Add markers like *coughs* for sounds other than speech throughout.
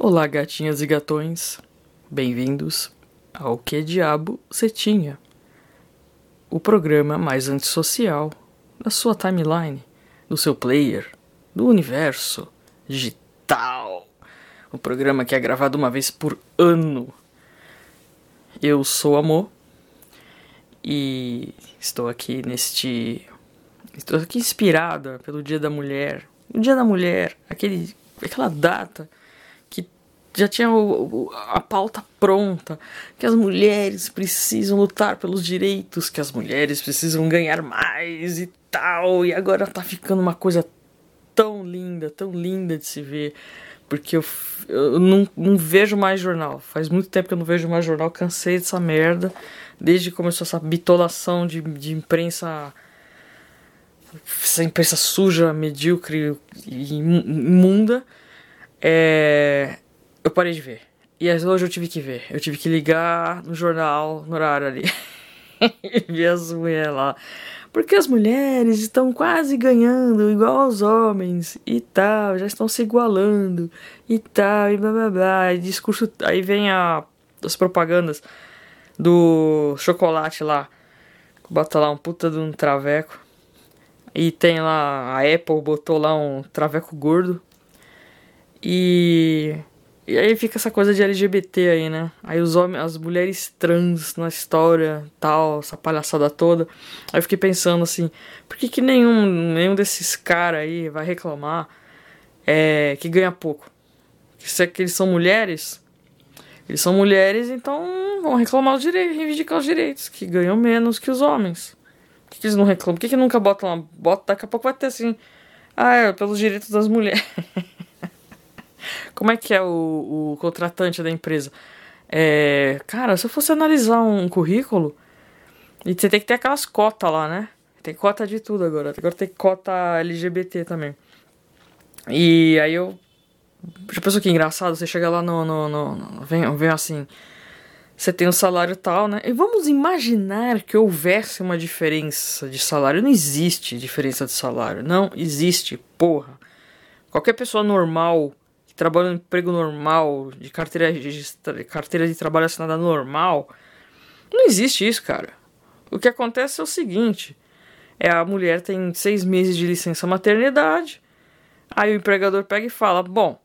Olá, gatinhas e gatões. Bem-vindos ao Que Diabo Você Tinha? O programa mais antissocial da sua timeline, do seu player, do universo digital. O programa que é gravado uma vez por ano. Eu sou Amor e estou aqui neste. Estou aqui inspirada pelo Dia da Mulher. O Dia da Mulher, aquele, aquela data já tinha o, a pauta pronta, que as mulheres precisam lutar pelos direitos, que as mulheres precisam ganhar mais e tal, e agora tá ficando uma coisa tão linda, tão linda de se ver, porque eu, eu não, não vejo mais jornal, faz muito tempo que eu não vejo mais jornal, cansei dessa merda, desde que começou essa bitolação de, de imprensa essa imprensa suja, medíocre e imunda. É, eu parei de ver. E hoje eu tive que ver. Eu tive que ligar no jornal, no horário ali. e *laughs* ver as mulheres lá. Porque as mulheres estão quase ganhando igual aos homens e tal, já estão se igualando e tal, e blá blá blá. E discurso. Aí vem a, as propagandas do chocolate lá. Bota lá um puta de um traveco. E tem lá. A Apple botou lá um traveco gordo. E e aí fica essa coisa de LGBT aí, né? Aí os homens, as mulheres trans na história, tal, essa palhaçada toda. Aí eu fiquei pensando assim, por que, que nenhum, nenhum desses caras aí vai reclamar é, que ganha pouco? Se é que eles são mulheres, eles são mulheres, então vão reclamar os direitos, reivindicar os direitos, que ganham menos que os homens. Por que, que eles não reclamam? Por que, que nunca botam lá? Bota, daqui a pouco vai ter assim, ah, é pelos direitos das mulheres. *laughs* Como é que é o, o contratante da empresa? É, cara, se eu fosse analisar um currículo, e você tem que ter aquelas cotas lá, né? Tem cota de tudo agora. Agora tem cota LGBT também. E aí eu. Já pensou que engraçado? Você chega lá no. no, no, no vem, vem assim. Você tem um salário tal, né? E vamos imaginar que houvesse uma diferença de salário. Não existe diferença de salário. Não existe, porra. Qualquer pessoa normal que trabalha no emprego normal, de carteira, de carteira de trabalho assinada normal. Não existe isso, cara. O que acontece é o seguinte: é a mulher tem seis meses de licença maternidade, aí o empregador pega e fala: Bom,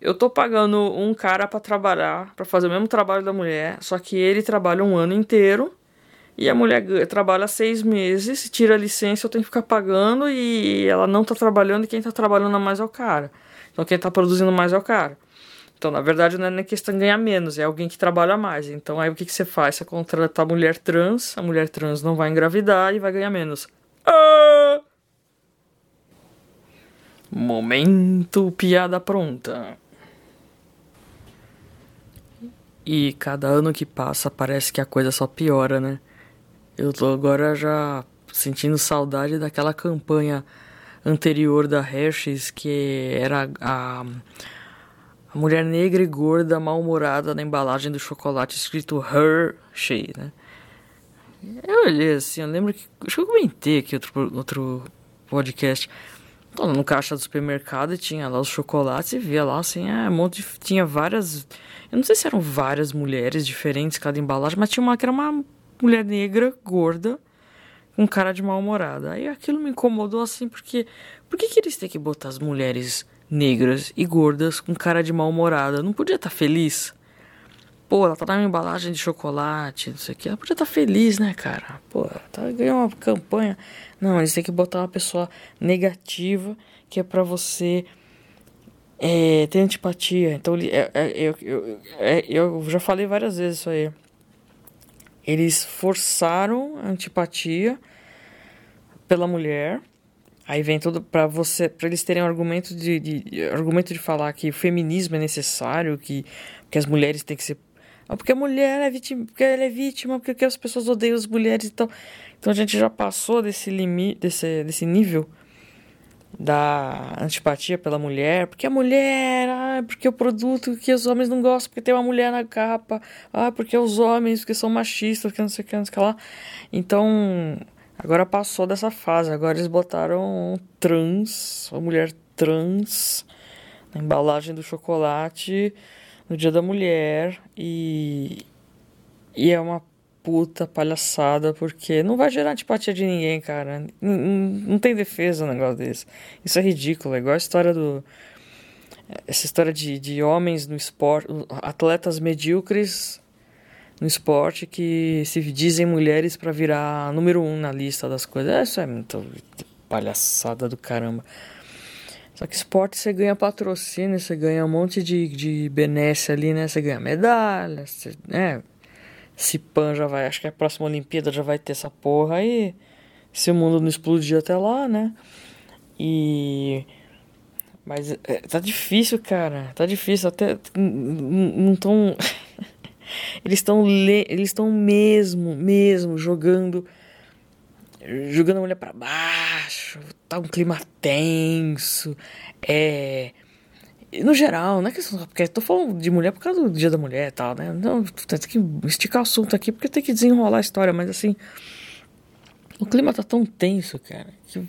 eu tô pagando um cara para trabalhar, para fazer o mesmo trabalho da mulher, só que ele trabalha um ano inteiro. E a mulher trabalha seis meses, tira a licença, eu tenho que ficar pagando e ela não tá trabalhando e quem tá trabalhando mais é o cara. Então quem está produzindo mais é o cara. Então, na verdade, não é nem questão de ganhar menos, é alguém que trabalha mais. Então, aí o que, que você faz? Você contrata a mulher trans, a mulher trans não vai engravidar e vai ganhar menos. Ah! Momento piada pronta. E cada ano que passa parece que a coisa só piora, né? Eu tô agora já sentindo saudade daquela campanha anterior da Hershey's, que era a, a mulher negra e gorda mal-humorada na embalagem do chocolate escrito Hershey, né? Eu olhei assim, eu lembro que. Acho que eu comentei aqui outro, outro podcast. Tô no caixa do supermercado e tinha lá os chocolates e via lá assim, é, um monte de, tinha várias. Eu não sei se eram várias mulheres diferentes cada embalagem, mas tinha uma que era uma mulher negra, gorda, com cara de mal-humorada. Aí aquilo me incomodou assim, porque por que, que eles têm que botar as mulheres negras e gordas com cara de mal-humorada? Não podia estar tá feliz? Pô, ela tá na embalagem de chocolate, não sei o que. Ela podia estar tá feliz, né, cara? Pô, tá, ganhando uma campanha. Não, eles têm que botar uma pessoa negativa que é pra você é, ter antipatia. Então, é, é, eu, eu, é, eu já falei várias vezes isso aí eles forçaram a antipatia pela mulher. Aí vem tudo para você, para eles terem um argumento de, de, argumento de falar que o feminismo é necessário, que, que as mulheres têm que ser ah, porque a mulher é vítima, porque ela é vítima, porque as pessoas odeiam as mulheres então. Então a gente já passou desse limite, desse, desse nível da antipatia pela mulher, porque a mulher, ah, porque o produto que os homens não gostam, porque tem uma mulher na capa, ah, porque os homens, porque são machistas, porque não sei o que, não sei o que lá. Então, agora passou dessa fase, agora eles botaram trans, a mulher trans na embalagem do chocolate no Dia da Mulher e, e é uma puta palhaçada porque não vai gerar antipatia de ninguém, cara. Não, não tem defesa um negócio desse. Isso é ridículo, é igual a história do. Essa história de, de homens no esporte, atletas medíocres no esporte que se dizem mulheres para virar número um na lista das coisas. Isso é muito palhaçada do caramba. Só que esporte você ganha patrocínio, você ganha um monte de, de benesse ali, né? Você ganha medalha, você, né? Se pan já vai, acho que a próxima Olimpíada já vai ter essa porra aí. Se o mundo não explodir até lá, né? E. Mas é, tá difícil, cara. Tá difícil. Até. Não tão. *laughs* eles estão eles estão mesmo, mesmo jogando jogando a mulher para baixo, tá um clima tenso. É. No geral, não é questão. Porque tô falando de mulher por causa do dia da mulher e tal, né? Não, tem que esticar o assunto aqui porque tem que desenrolar a história, mas assim. O clima tá tão tenso, cara, que.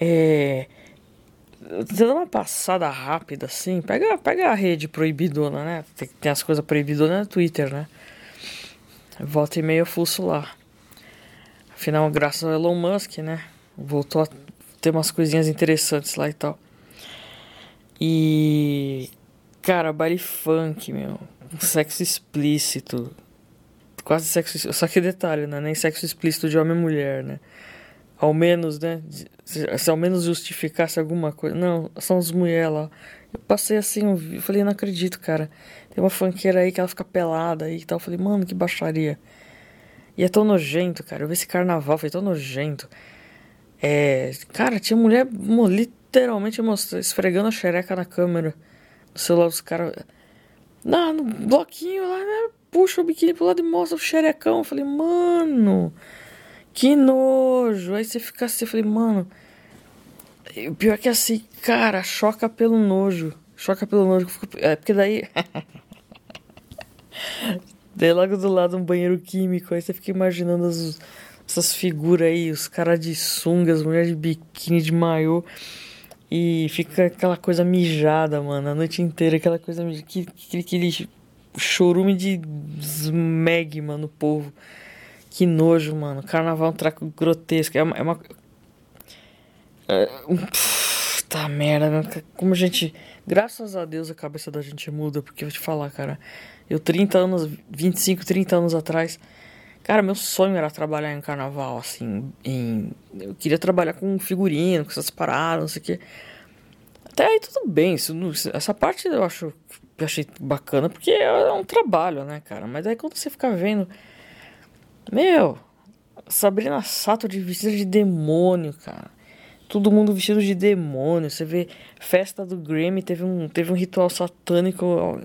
É. Você dá uma passada rápida assim, pega, pega a rede proibidona, né? Tem, tem as coisas proibidonas no Twitter, né? Volta e meia eu fuço lá. Afinal, graças ao Elon Musk, né? Voltou a ter umas coisinhas interessantes lá e tal. E. Cara, baile funk, meu. Sexo explícito. Quase sexo. Só que detalhe, né? Nem sexo explícito de homem e mulher, né? Ao menos, né? Se, se ao menos justificasse alguma coisa. Não, são as mulheres lá. Eu passei assim, eu falei, não acredito, cara. Tem uma funkeira aí que ela fica pelada aí e tal. Eu falei, mano, que baixaria. E é tão nojento, cara. Eu vi esse carnaval, foi tão nojento. É. Cara, tinha mulher literalmente mostrando, esfregando a xereca na câmera. No celular dos caras. Não, no bloquinho lá, né? Puxa o biquíni pro lado e mostra o xerecão. Eu falei, mano. Que nojo. Aí você fica assim, eu falei, mano. O pior é que assim, cara, choca pelo nojo. Choca pelo nojo. É porque daí. *laughs* Daí logo do lado um banheiro químico, aí você fica imaginando as, essas figuras aí, os caras de sunga, as mulheres de biquíni, de maiô. E fica aquela coisa mijada, mano, a noite inteira, aquela coisa que, que, aquele chorume de smegma no povo. Que nojo, mano. Carnaval é um traco grotesco. É uma. É uma é um, tá merda, como a gente. Graças a Deus a cabeça da gente muda, porque eu vou te falar, cara. Eu, 30 anos, 25, 30 anos atrás, cara, meu sonho era trabalhar em carnaval, assim, em... Eu queria trabalhar com figurino, com essas paradas, não sei o quê. Até aí tudo bem, isso, essa parte eu acho eu achei bacana, porque é um trabalho, né, cara? Mas aí quando você fica vendo. Meu, Sabrina Sato de vestida de demônio, cara todo mundo vestido de demônio. Você vê festa do Grammy, teve um, teve um ritual satânico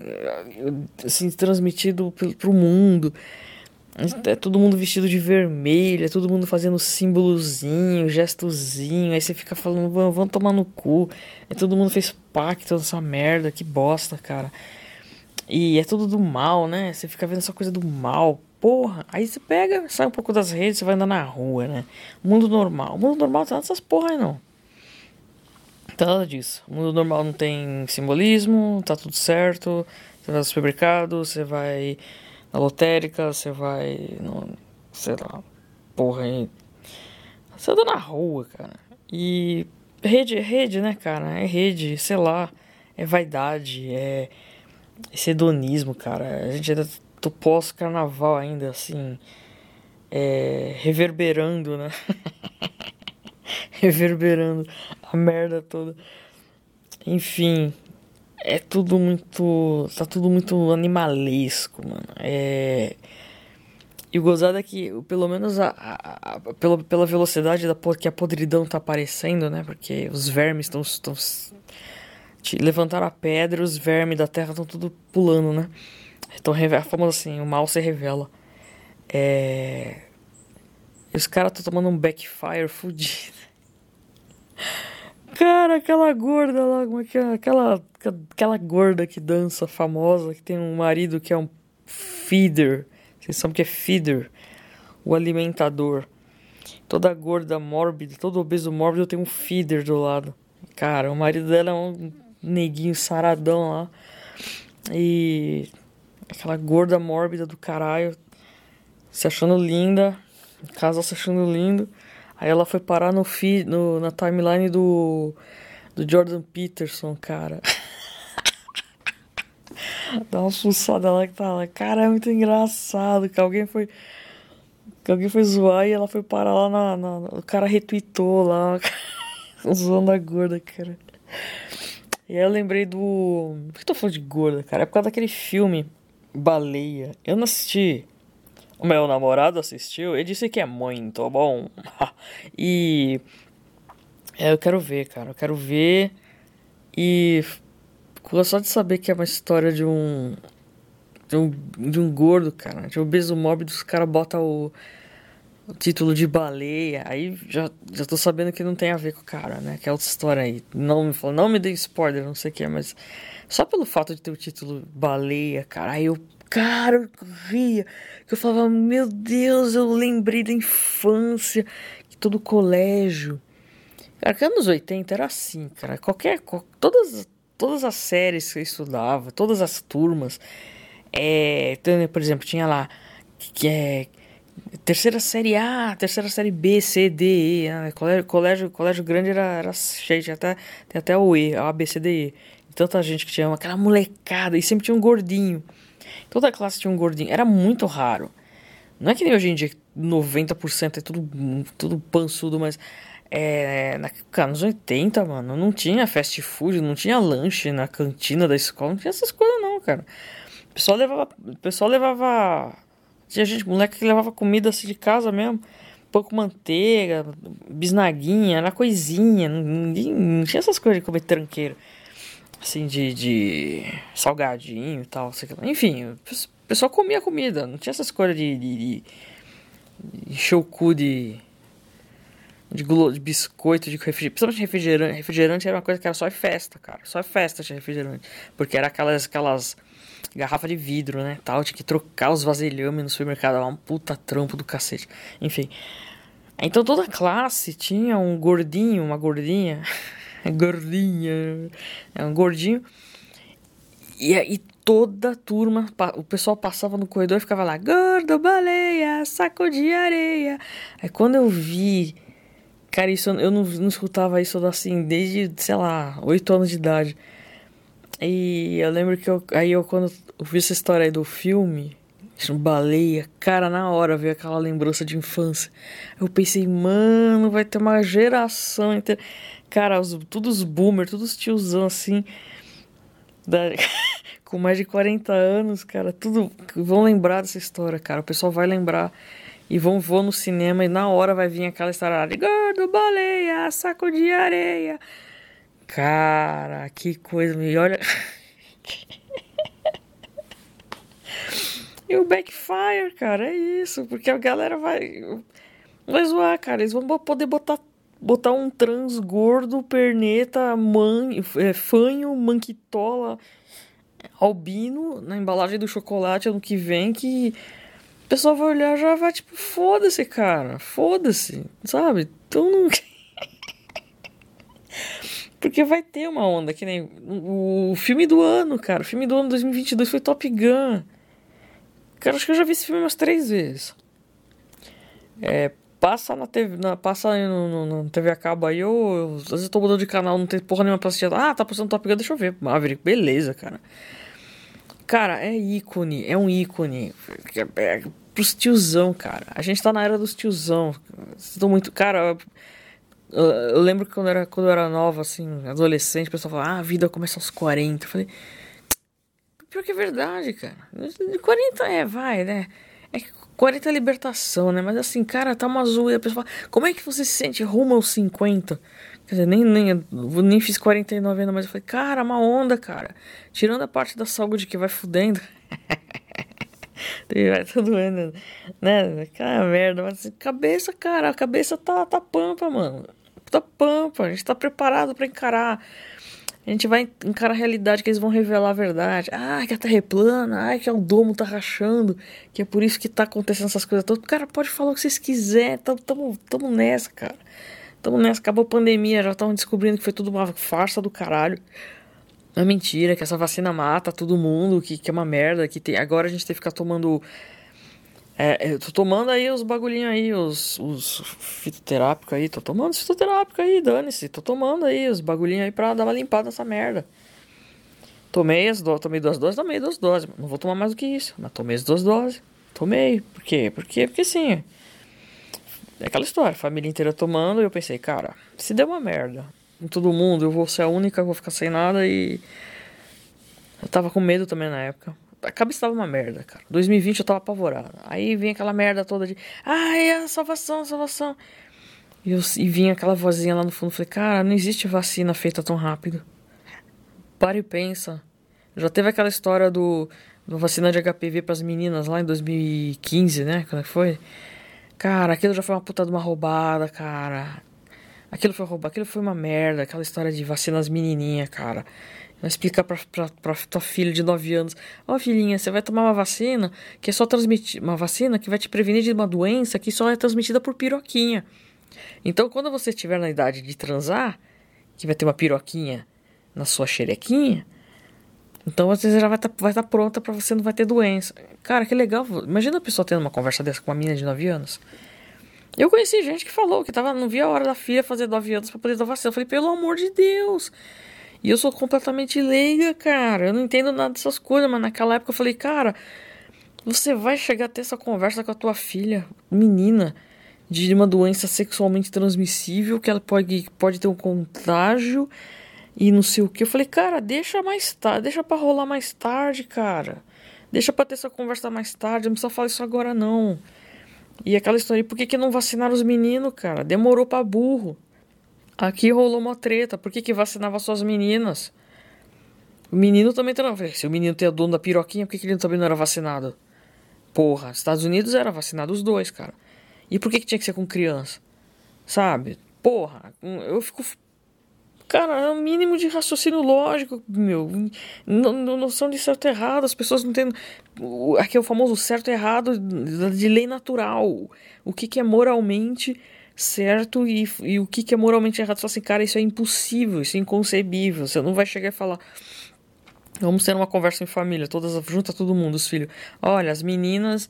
assim, transmitido pro mundo. É todo mundo vestido de vermelho, é todo mundo fazendo símbolozinho, gestozinho. Aí você fica falando, vamos, tomar no cu. Aí todo mundo fez pacto nessa merda, que bosta, cara. E é tudo do mal, né? Você fica vendo essa coisa do mal. Porra, aí você pega, sai um pouco das redes, você vai andar na rua, né? Mundo normal. O mundo normal tá nessas porra aí não. Tá nada disso. O mundo normal não tem simbolismo, tá tudo certo. Você vai no supermercado, você vai na lotérica, você vai no. sei lá, porra aí. Você anda na rua, cara. E rede é rede, né, cara? É rede, sei lá. É vaidade, é esse hedonismo, cara. A gente ainda do pós-carnaval ainda, assim, é, reverberando, né? *laughs* reverberando a merda toda. Enfim, é tudo muito. Tá tudo muito animalesco, mano. É. E o gozado é que, pelo menos a, a, a, pela, pela velocidade da, que a podridão tá aparecendo, né? Porque os vermes estão. Levantaram a pedra, os vermes da terra estão tudo pulando, né? Então, a famosa assim, o mal se revela. É... E os caras estão tomando um backfire fudido. *laughs* Cara, aquela gorda lá, como é que é? Aquela, aquela gorda que dança famosa, que tem um marido que é um feeder. Vocês sabem que é feeder? O alimentador. Toda gorda mórbida, todo obeso mórbido tem um feeder do lado. Cara, o marido dela é um neguinho saradão lá. E aquela gorda mórbida do caralho se achando linda, casal se achando lindo. Aí ela foi parar no feed, no, na timeline do, do Jordan Peterson, cara. *laughs* Dá uma fuçada lá que tá lá. Cara, é muito engraçado que alguém foi. Que alguém foi zoar e ela foi parar lá na. na o cara retweetou lá. *laughs* zoando a gorda, cara. E aí eu lembrei do. Por que eu tô falando de gorda, cara? É por causa daquele filme Baleia. Eu não assisti. O meu namorado assistiu, ele disse que é muito bom. *laughs* e. É, eu quero ver, cara. Eu quero ver. E. Só de saber que é uma história de um. De um, de um gordo, cara. De um obeso mórbido, os caras botam o, o título de baleia. Aí já, já tô sabendo que não tem a ver com o cara, né? Que é outra história aí. Não me fala, não me dê spoiler, não sei o que, mas. Só pelo fato de ter o título baleia, cara. Aí eu cara, eu via, que eu falava, meu Deus, eu lembrei da infância, que todo colégio. Cara, que anos 80 era assim, cara. Qualquer. Todas, todas as séries que eu estudava, todas as turmas. É, por exemplo, tinha lá. Que é. Terceira série A, terceira série B, C, D, E. Ah, colégio, colégio, colégio grande era, era cheio, tinha até, até o E, A, B, C, D, E. Tanta gente que tinha aquela molecada, e sempre tinha um gordinho. Toda classe tinha um gordinho. Era muito raro. Não é que nem hoje em dia 90% é tudo, tudo pançudo, mas é, na, cara, nos 80, mano, não tinha fast food, não tinha lanche na cantina da escola, não tinha essas coisas não, cara. O pessoal levava, o pessoal levava, tinha gente, moleque que levava comida assim de casa mesmo, pouco manteiga, bisnaguinha, era coisinha, não, não tinha essas coisas de comer tranqueiro assim, de, de salgadinho e tal. Enfim, o pessoal comia comida, não tinha essas coisas de, de, de, de encher o cu de, de, glo, de biscoito, de refrigerante. Principalmente refrigerante. Refrigerante era uma coisa que era só festa, cara. Só festa tinha refrigerante. Porque era aquelas, aquelas garrafas de vidro, né? Tal, tinha que trocar os vasilhames no supermercado. Era um puta trampo do cacete. Enfim. Então toda classe tinha um gordinho, uma gordinha. *laughs* *laughs* gordinha, é um gordinho. E aí toda a turma, o pessoal passava no corredor e ficava lá, gordo, baleia, saco de areia. Aí quando eu vi, cara, isso eu não, não escutava isso assim desde, sei lá, 8 anos de idade. E eu lembro que eu, aí eu quando eu vi essa história aí do filme, baleia, cara, na hora veio aquela lembrança de infância. Eu pensei, mano, vai ter uma geração inteira. Cara, os, todos os boomers, todos os tiozão assim, da, *laughs* com mais de 40 anos, cara, tudo vão lembrar dessa história, cara. O pessoal vai lembrar e vão vão no cinema e na hora vai vir aquela história gordo, baleia, saco de areia. Cara, que coisa, me olha. *laughs* e o backfire, cara, é isso, porque a galera vai vai zoar, cara. Eles vão poder botar botar um trans gordo, perneta, man, é, fanho, manquitola, albino na embalagem do chocolate ano que vem que o pessoal vai olhar já vai tipo, foda-se, cara, foda-se, sabe? Então não. *laughs* Porque vai ter uma onda, que nem o filme do ano, cara. O filme do ano 2022 foi Top Gun. Cara, acho que eu já vi esse filme umas três vezes. É, passa na TV, na, passa no, no, no, TV a cabo aí, eu, às vezes eu tô mudando de canal, não tem porra nenhuma pra assistir. Ah, tá passando Top Gun, deixa eu ver. Maverick, beleza, cara. Cara, é ícone, é um ícone. É, é, pros tiozão, cara. A gente tá na era dos tiozão. Tô muito. Cara, eu, eu, lembro que quando eu, era, quando eu era nova, assim, adolescente, o pessoal falava, ah, a vida começa aos 40. Eu falei. Pior que é verdade, cara. 40 é, vai, né? É que 40 é libertação, né? Mas assim, cara, tá uma zoeira. A pessoa fala, como é que você se sente rumo aos 50? Quer dizer, nem, nem, nem fiz 49 ainda, mas eu falei, cara, uma onda, cara. Tirando a parte da saúde que vai fudendo. *laughs* vai tudo doendo, né? Cara, merda. Mas assim, cabeça, cara, a cabeça tá, tá pampa, mano. Tá pampa. A gente tá preparado para encarar a gente vai encarar a realidade que eles vão revelar a verdade. Ah, que a Terra é plana, ah, que o domo tá rachando, que é por isso que tá acontecendo essas coisas todas. Cara, pode falar o que vocês quiserem, tamo, tamo, tamo nessa, cara. Tamo nessa, acabou a pandemia, já estavam descobrindo que foi tudo uma farsa do caralho. É mentira, que essa vacina mata todo mundo, que, que é uma merda, que tem. Agora a gente tem que ficar tomando. É, eu tô tomando aí os bagulhinhos aí, os, os fitoterápicos aí, tô tomando os fitoterápicos aí, dane-se, tô tomando aí os bagulhinhos aí pra dar uma limpada nessa merda. Tomei as tomei duas doses, tomei duas doses. Não vou tomar mais do que isso, mas tomei as duas doses. Tomei. Por quê? Por quê? Porque sim. É aquela história, família inteira tomando, e eu pensei, cara, se der uma merda em todo mundo, eu vou ser a única, vou ficar sem nada e. Eu tava com medo também na época. A cabeça tava uma merda, cara. 2020 eu tava apavorado. Aí vinha aquela merda toda de. Ai, a salvação, a salvação. E, eu, e vinha aquela vozinha lá no fundo. Falei, cara, não existe vacina feita tão rápido. Para e pensa. Já teve aquela história do, do vacina de HPV para as meninas lá em 2015, né? Quando é foi? Cara, aquilo já foi uma puta de uma roubada, cara. Aquilo foi roubado, aquilo foi uma merda, aquela história de vacinas menininha, cara. Vai explicar pra, tua filha de 9 anos: Ó, oh, filhinha, você vai tomar uma vacina que é só transmitir. Uma vacina que vai te prevenir de uma doença que só é transmitida por piroquinha. Então, quando você estiver na idade de transar, que vai ter uma piroquinha na sua xerequinha, então você já vai estar tá, tá pronta para você não vai ter doença. Cara, que legal. Imagina a pessoa tendo uma conversa dessa com uma menina de 9 anos. Eu conheci gente que falou que tava, não via a hora da filha fazer 9 anos para poder dar vacina. Eu falei, pelo amor de Deus. E eu sou completamente leiga, cara. Eu não entendo nada dessas coisas, mas naquela época eu falei, cara, você vai chegar a ter essa conversa com a tua filha, menina, de uma doença sexualmente transmissível, que ela pode, pode ter um contágio e não sei o que. Eu falei, cara, deixa mais tarde, deixa pra rolar mais tarde, cara. Deixa pra ter essa conversa mais tarde, não precisa falar isso agora não. E aquela história, por que, que não vacinaram os meninos, cara? Demorou pra burro. Aqui rolou uma treta, por que, que vacinava só as meninas? O menino também tá. Se o menino tem a dono da piroquinha, por que, que ele também não era vacinado? Porra, Estados Unidos era vacinado os dois, cara. E por que, que tinha que ser com criança? Sabe? Porra, eu fico Cara, é o mínimo de raciocínio lógico, meu. Noção de certo e errado. As pessoas não têm. Aqui é o famoso certo e errado de lei natural. O que, que é moralmente certo e, e o que, que é moralmente errado. Fala assim, cara, isso é impossível, isso é inconcebível. Você não vai chegar e falar. Vamos ter uma conversa em família, todas junta todo mundo, os filhos. Olha, as meninas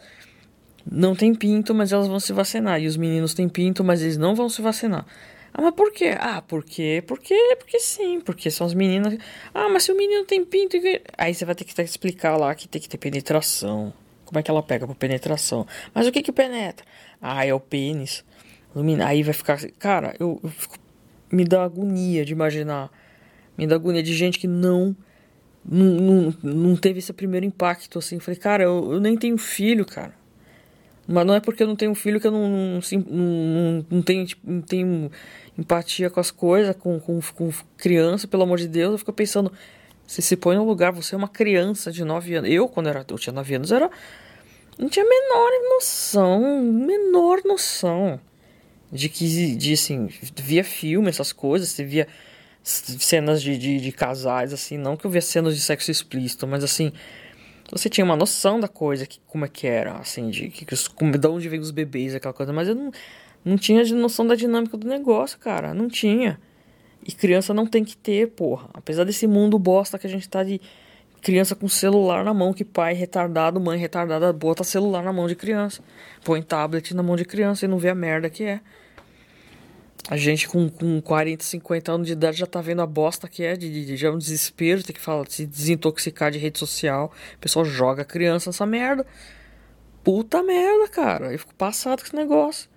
não têm pinto, mas elas vão se vacinar. E os meninos têm pinto, mas eles não vão se vacinar. Ah, mas por quê? Ah, porque, porque, porque sim, porque são as meninas. Ah, mas se o menino tem pinto. Aí você vai ter que explicar lá que tem que ter penetração. Como é que ela pega pra penetração? Mas o que que penetra? Ah, é o pênis. Aí vai ficar. Cara, eu, eu fico, me dá agonia de imaginar. Me dá agonia de gente que não. Não, não, teve esse primeiro impacto assim. Falei, cara, eu, eu nem tenho filho, cara. Mas não é porque eu não tenho filho que eu não, não, não, não, tenho, tipo, não tenho empatia com as coisas, com, com, com criança, pelo amor de Deus. Eu fico pensando, você se põe no lugar, você é uma criança de 9 anos. Eu, quando era, eu tinha 9 anos, era. Não tinha a menor noção, menor noção de que, de assim, via filme, essas coisas, você via cenas de, de, de casais, assim, não que eu via cenas de sexo explícito, mas assim você tinha uma noção da coisa, que, como é que era, assim, de, que, que, como, de onde vem os bebês, aquela coisa, mas eu não, não tinha noção da dinâmica do negócio, cara, não tinha. E criança não tem que ter, porra. Apesar desse mundo bosta que a gente tá de criança com celular na mão, que pai retardado, mãe retardada bota celular na mão de criança, põe tablet na mão de criança e não vê a merda que é. A gente com, com 40, 50 anos de idade já tá vendo a bosta que é, de, de, já é um desespero, tem que falar, se desintoxicar de rede social. O pessoal joga a criança nessa merda. Puta merda, cara. Eu fico passado com esse negócio.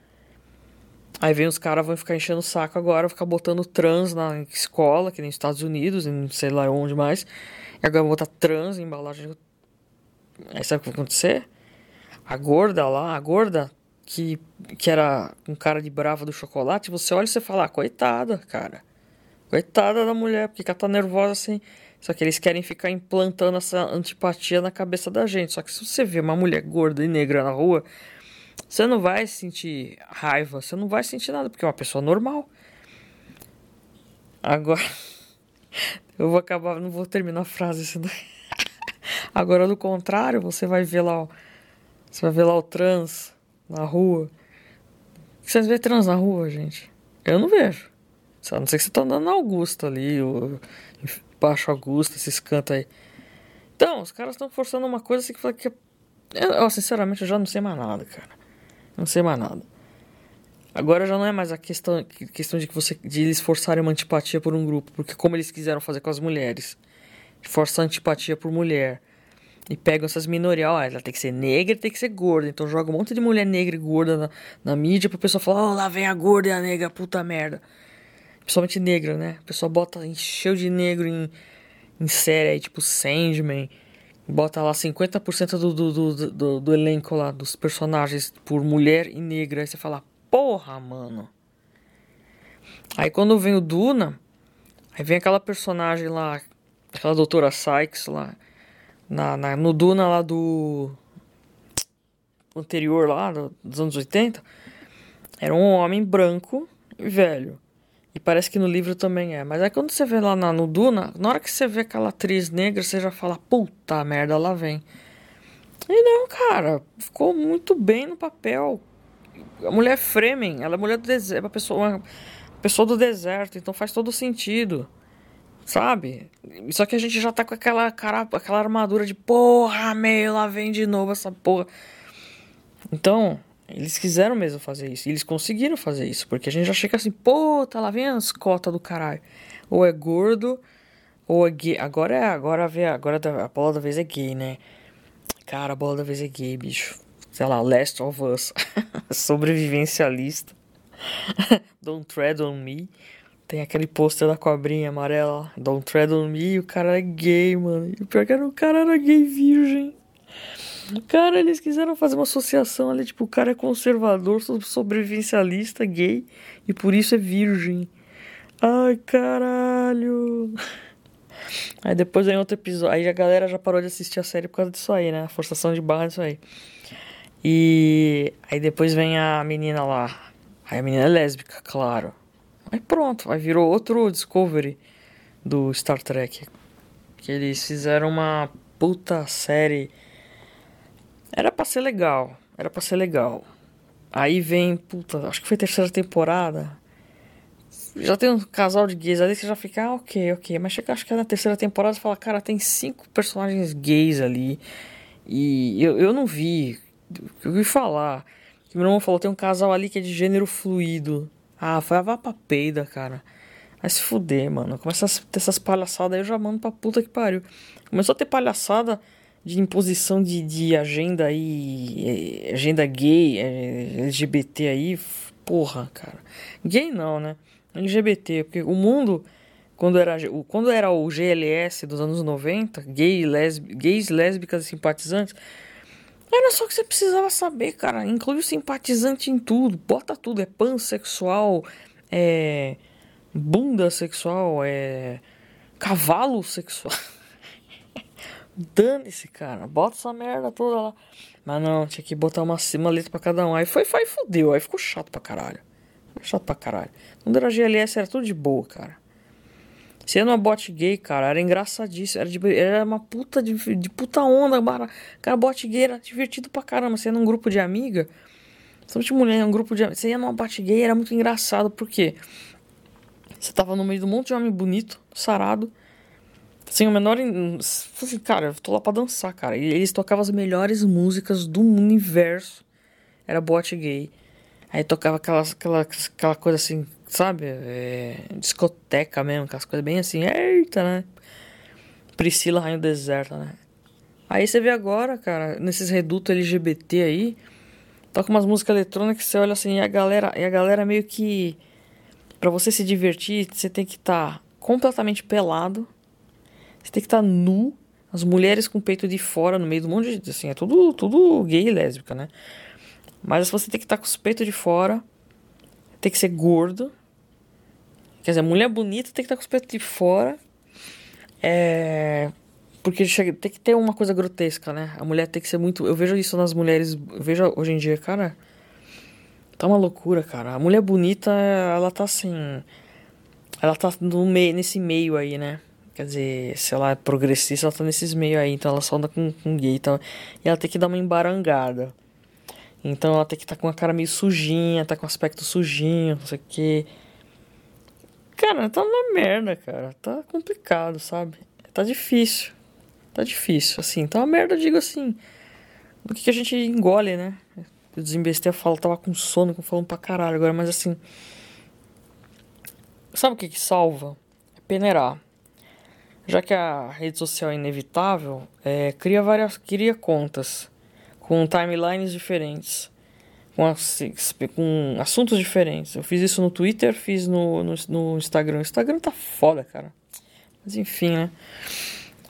Aí vem os caras, vão ficar enchendo o saco agora, ficar botando trans na escola, que nem nos Estados Unidos, em sei lá onde mais. E agora vão botar trans em embalagem. Aí sabe o que vai acontecer? A gorda lá, a gorda que, que era um cara de brava do chocolate, você olha e você fala, ah, coitada, cara. Coitada da mulher, porque ela tá nervosa assim. Só que eles querem ficar implantando essa antipatia na cabeça da gente. Só que se você vê uma mulher gorda e negra na rua, você não vai sentir raiva, você não vai sentir nada, porque é uma pessoa normal. Agora, *laughs* eu vou acabar, não vou terminar a frase senão... *laughs* Agora, do contrário, você vai ver lá, ó, você vai ver lá o trans na rua. Vocês vê trans na rua, gente? Eu não vejo. Só não sei que você tá andando na Augusta ali, ou Baixo Augusto, esses cantos aí. Então, os caras estão forçando uma coisa assim que fala que. Eu, sinceramente, eu já não sei mais nada, cara. Não sei mais nada. Agora já não é mais a questão, questão de que você de eles forçarem uma antipatia por um grupo, porque como eles quiseram fazer com as mulheres, forçar antipatia por mulher. E pegam essas minorias, ó, ela tem que ser negra tem que ser gorda. Então joga um monte de mulher negra e gorda na, na mídia pro pessoal falar, ó, oh, lá vem a gorda e a negra, puta merda. Principalmente negra, né? O pessoal bota, encheu de negro em, em série aí, tipo Sandman. Bota lá 50% do, do, do, do, do elenco lá, dos personagens por mulher e negra. Aí você fala, porra, mano. Aí quando vem o Duna, aí vem aquela personagem lá, aquela doutora Sykes lá, na, na, no Duna lá do anterior lá, dos anos 80, era um homem branco e velho. E parece que no livro também é. Mas aí quando você vê lá na, no Duna, na hora que você vê aquela atriz negra, você já fala, puta merda, lá vem. E não, cara, ficou muito bem no papel a mulher é Fremen, ela é mulher do deserto, uma pessoa, uma pessoa do deserto, então faz todo sentido. Sabe? Só que a gente já tá com aquela cara, aquela armadura de porra, meio lá vem de novo essa porra. Então, eles quiseram mesmo fazer isso. E eles conseguiram fazer isso. Porque a gente já chega assim, pô, tá lá vem as cotas do caralho. Ou é gordo, ou é gay. Agora é, agora vê, agora a bola da vez é gay, né? Cara, a bola da vez é gay, bicho sei lá, Last of Us, *laughs* sobrevivencialista, *laughs* Don't Tread on Me, tem aquele pôster da cobrinha amarela, Don't Tread on Me, e o cara é gay, mano, e o pior que era, o cara era gay virgem. Cara, eles quiseram fazer uma associação ali, tipo, o cara é conservador, sobrevivencialista, gay, e por isso é virgem. Ai, caralho. Aí depois vem outro episódio. Aí a galera já parou de assistir a série por causa disso aí, né? Forçação de barra disso aí. E aí depois vem a menina lá. Aí a menina é lésbica, claro. Aí pronto, aí virou outro Discovery do Star Trek. Que eles fizeram uma puta série. Era pra ser legal. Era pra ser legal. Aí vem, puta, acho que foi a terceira temporada. Já tem um casal de gays ali, você já fica, ah, ok, ok. Mas chega, acho que é na terceira temporada você fala, cara, tem cinco personagens gays ali. E eu, eu não vi eu ouvi falar. Meu irmão falou, tem um casal ali que é de gênero fluido. Ah, foi a vapa peida, cara. Vai se fuder, mano. Começa a ter essas palhaçadas aí, eu já mando pra puta que pariu. Começou a ter palhaçada de imposição de, de agenda aí. Eh, agenda gay, eh, LGBT aí. Porra, cara. Gay não, né? LGBT, porque o mundo. Quando era, quando era o GLS dos anos 90, gay, lesb, gays, lésbicas e simpatizantes, era só que você precisava saber, cara. Inclui o simpatizante em tudo. Bota tudo. É pansexual, é. bunda sexual, é. cavalo sexual. *laughs* Dane-se, cara. Bota essa merda toda lá. Mas não, tinha que botar uma, uma letra pra cada um. Aí foi, foi, fudeu. Aí ficou chato pra caralho. chato pra caralho. Quando era GLS era tudo de boa, cara. Sendo uma bot gay, cara, era engraçadíssimo. Era, de, era uma puta de, de puta onda, cara. Cara, bot gay era divertido pra caramba. Você ia num grupo de amiga. de mulher, um grupo de Você ia numa bot gay, era muito engraçado. Por quê? Você tava no meio de um monte de homem bonito, sarado. Sem o menor. Assim, cara, eu tô lá pra dançar, cara. E eles tocavam as melhores músicas do universo. Era bot gay. Aí tocava aquela, aquela, aquela coisa assim, sabe? É, discoteca mesmo, aquelas coisas bem assim, eita, né? Priscila Rainha do Deserto, né? Aí você vê agora, cara, nesses redutos LGBT aí, toca umas músicas eletrônicas que você olha assim, e a galera, e a galera meio que. Pra você se divertir, você tem que estar tá completamente pelado, você tem que estar tá nu, as mulheres com o peito de fora no meio do de. Assim, é tudo, tudo gay e lésbica, né? Mas você tem que estar tá com os peitos de fora, tem que ser gordo, Quer dizer, mulher bonita tem que estar com os peitos de fora. É. Porque chega, tem que ter uma coisa grotesca, né? A mulher tem que ser muito. Eu vejo isso nas mulheres. Eu vejo hoje em dia, cara. Tá uma loucura, cara. A mulher bonita, ela tá assim. Ela tá no meio, nesse meio aí, né? Quer dizer, se ela é progressista, ela tá nesses meios aí. Então ela só anda com, com gay. Então, e ela tem que dar uma embarangada. Então ela tem que estar tá com a cara meio sujinha, tá com aspecto sujinho, não sei o que. Cara, tá uma merda, cara. Tá complicado, sabe? Tá difícil. Tá difícil, assim. Tá uma merda, digo assim. Do que, que a gente engole, né? Eu desembestei a fala, tava com sono, falando pra caralho agora, mas assim. Sabe o que que salva? É peneirar. Já que a rede social é inevitável, é, cria várias. cria contas com timelines diferentes com, com assuntos diferentes. Eu fiz isso no Twitter, fiz no, no, no Instagram. O Instagram tá foda, cara. Mas enfim, né?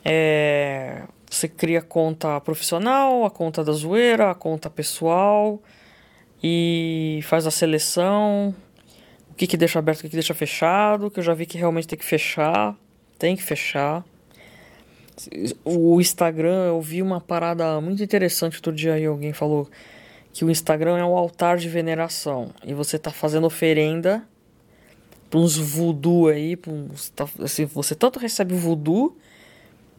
É, você cria a conta profissional, a conta da zoeira, a conta pessoal e faz a seleção. O que, que deixa aberto, o que, que deixa fechado. Que eu já vi que realmente tem que fechar. Tem que fechar. O Instagram, eu vi uma parada muito interessante outro dia aí. Alguém falou que o Instagram é um altar de veneração e você tá fazendo oferenda para uns voodoo aí, uns, tá, assim, você tanto recebe voodoo,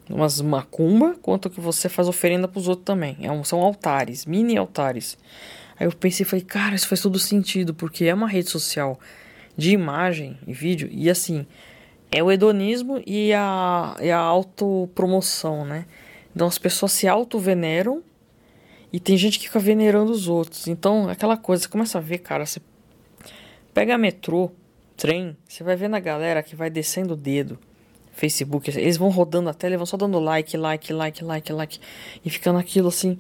umas macumba, quanto que você faz oferenda para os outros também. É um, são altares, mini altares. Aí eu pensei, falei, cara, isso faz todo sentido, porque é uma rede social de imagem e vídeo e assim, é o hedonismo e a, e a autopromoção, né? Então as pessoas se auto-veneram e tem gente que fica venerando os outros. Então, aquela coisa, você começa a ver, cara, você pega metrô, trem, você vai vendo a galera que vai descendo o dedo. Facebook, eles vão rodando a tela, vão só dando like, like, like, like, like. E ficando aquilo assim.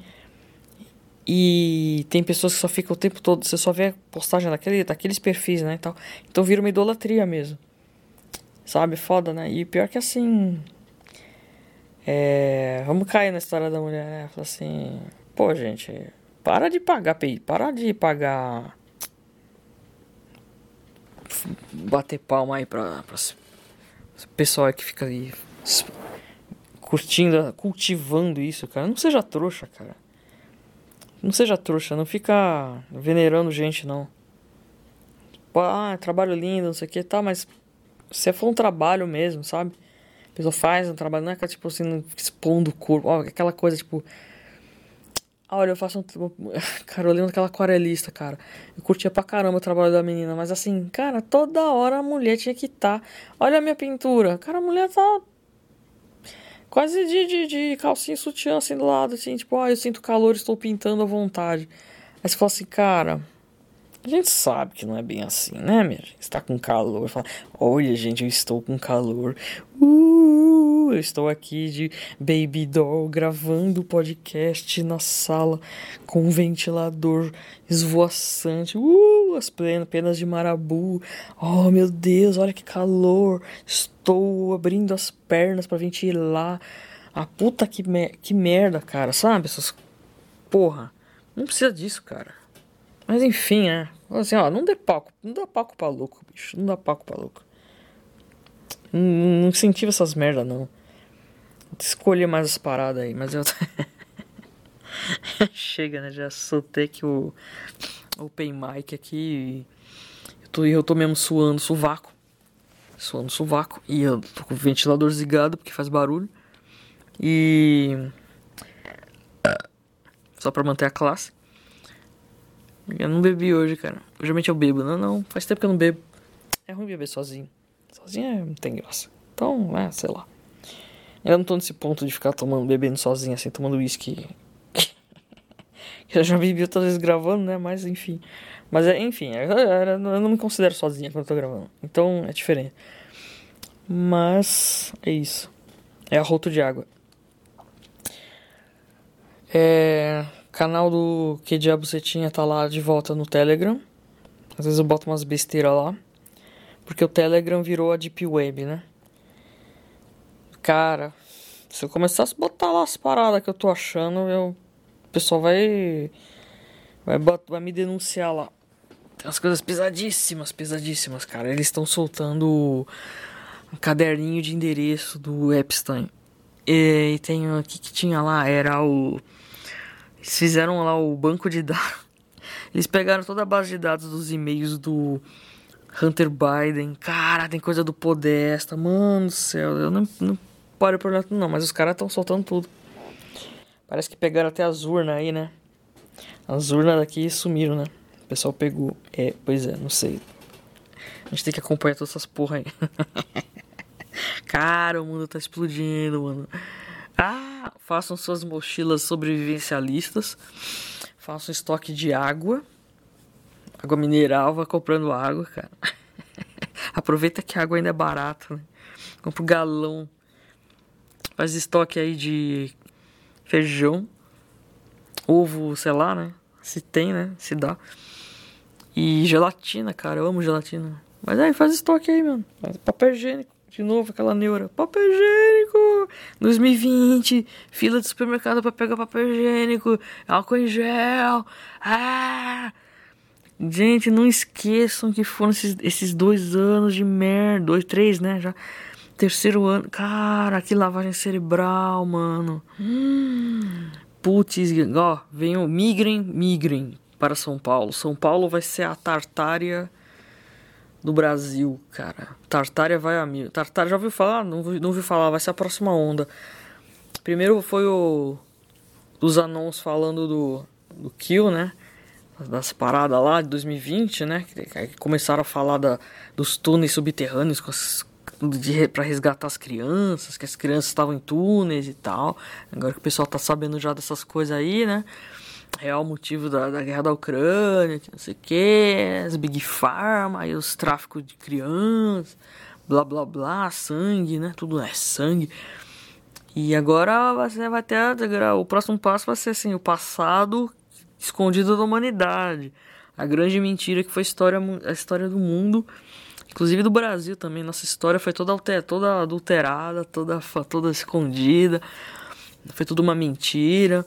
E tem pessoas que só ficam o tempo todo, você só vê a postagem daquele, daqueles perfis, né? E tal. Então vira uma idolatria mesmo. Sabe? Foda, né? E pior que assim. É, vamos cair na história da mulher, né? Fala assim. Pô, gente, para de pagar, para de pagar. Bater palma aí pra, pra pessoal que fica aí curtindo, cultivando isso, cara. Não seja trouxa, cara. Não seja trouxa, não fica venerando gente, não. Ah, trabalho lindo, não sei o que, tá, mas se for um trabalho mesmo, sabe? A pessoa faz um trabalho, não é que tipo assim, expondo o corpo, aquela coisa tipo olha, eu faço um. *laughs* Cara, eu lembro daquela aquarelista, cara. Eu curtia pra caramba o trabalho da menina, mas assim, cara, toda hora a mulher tinha que estar. Tá... Olha a minha pintura. Cara, a mulher tá. Quase de, de, de calcinha sutiã assim do lado, assim, tipo, ah, eu sinto calor, estou pintando à vontade. Aí você fala assim, cara. A gente sabe que não é bem assim, né, minha gente? Está com calor. Fala, Olha, gente, eu estou com calor. Uh, eu estou aqui de Baby Doll gravando podcast na sala com ventilador esvoaçante. Uh, as penas de marabu. Oh, meu Deus, olha que calor. Estou abrindo as pernas para ventilar. A puta que, me que merda, cara, sabe? Essas. Porra. Não precisa disso, cara. Mas enfim, né? Assim, ó, não dê palco. Não dá palco pra louco, bicho. Não dá palco pra louco. Não, não incentiva essas merda, não. Escolher mais as paradas aí, mas eu. *laughs* Chega, né? Já soltei que o Open Mic aqui. Eu tô, eu tô mesmo suando sovaco. Suando sovaco. E eu tô com o ventilador desligado porque faz barulho. E. Só pra manter a classe. Eu não bebi hoje, cara. Geralmente eu bebo. Não, não. Faz tempo que eu não bebo. É ruim beber sozinho. Sozinho é, não tem graça. Então, é, sei lá. Eu não tô nesse ponto de ficar tomando, bebendo sozinho, assim, tomando uísque. *laughs* eu já bebi outras vezes gravando, né? Mas enfim. Mas é, enfim, eu, eu não me considero sozinha quando eu tô gravando. Então é diferente. Mas é isso. É arroto de água. É. Canal do Que Diabo Você Tinha tá lá de volta no Telegram. Às vezes eu boto umas besteiras lá. Porque o Telegram virou a Deep Web, né? Cara, se eu começasse a botar lá as paradas que eu tô achando, eu, o pessoal vai, vai, vai me denunciar lá. Tem umas coisas pesadíssimas, pesadíssimas, cara. Eles estão soltando um caderninho de endereço do Epstein. E, e tem o que, que tinha lá? Era o eles fizeram lá o banco de dados. *laughs* Eles pegaram toda a base de dados dos e-mails do Hunter Biden. Cara, tem coisa do Podesta. Mano do céu, eu não, não paro por nada, não. Mas os caras estão soltando tudo. Parece que pegaram até as urnas aí, né? As urnas daqui sumiram, né? O pessoal pegou. É, pois é, não sei. A gente tem que acompanhar todas essas porra aí. *laughs* Cara, o mundo tá explodindo, mano. Ah, façam suas mochilas sobrevivencialistas. Façam estoque de água. Água mineral, vai comprando água, cara. *laughs* Aproveita que a água ainda é barata, né? Compra um galão. Faz estoque aí de feijão. Ovo, sei lá, né? Se tem, né? Se dá. E gelatina, cara. Eu amo gelatina. Mas aí, faz estoque aí, mano. Faz papel higiênico. De novo, aquela neura. Papel higiênico! 2020, fila de supermercado para pegar papel higiênico, álcool em gel. Ah! Gente, não esqueçam que foram esses, esses dois anos de merda. Dois, três, né? Já. Terceiro ano. Cara, que lavagem cerebral, mano. Hum. Putz, ó, venham, migrem, migrem para São Paulo. São Paulo vai ser a Tartária do Brasil, cara. Tartária vai a mil. Tartária já ouviu falar? Não, não ouviu falar, vai ser a próxima onda. Primeiro foi o. Os anons falando do, do Kill, né? Das paradas lá de 2020, né? Que, começaram a falar da, dos túneis subterrâneos para resgatar as crianças, que as crianças estavam em túneis e tal. Agora que o pessoal tá sabendo já dessas coisas aí, né? Real motivo da, da guerra da Ucrânia, não sei o que, as Big Pharma, aí os tráficos de crianças, blá blá blá, sangue, né? Tudo é sangue. E agora você vai ter o próximo passo vai ser assim, o passado escondido da humanidade. A grande mentira que foi a história, a história do mundo, inclusive do Brasil também. Nossa história foi toda, toda adulterada, toda, toda escondida. Foi tudo uma mentira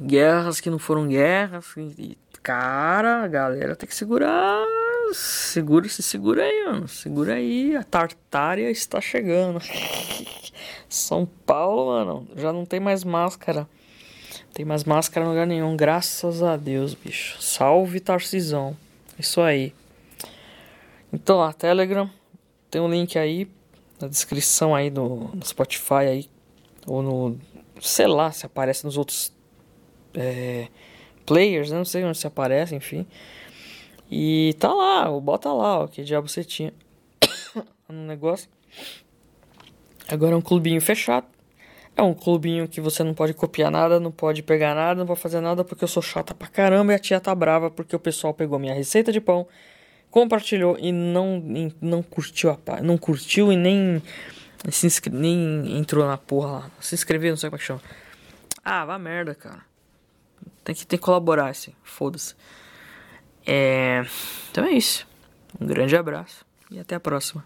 guerras que não foram guerras. E, cara, a galera tem que segurar. Segura, se segura aí, mano. Segura aí. A Tartária está chegando. *laughs* São Paulo, mano, já não tem mais máscara. Tem mais máscara em lugar nenhum. Graças a Deus, bicho. Salve Tarcisão. Isso aí. Então, a Telegram tem um link aí na descrição aí do no Spotify aí ou no sei lá se aparece nos outros é, players, né? não sei onde se aparece, enfim. E tá lá, bota lá, ó, que diabo você tinha *coughs* no negócio. Agora é um clubinho fechado. É um clubinho que você não pode copiar nada, não pode pegar nada, não pode fazer nada porque eu sou chata pra caramba e a tia tá brava porque o pessoal pegou minha receita de pão, compartilhou e não, não curtiu a não curtiu e nem se nem entrou na porra lá. Se inscreveu, não sei como é que chama. Ah, vá merda, cara. Tem que, tem que colaborar, assim. Foda-se. É... Então é isso. Um grande abraço e até a próxima.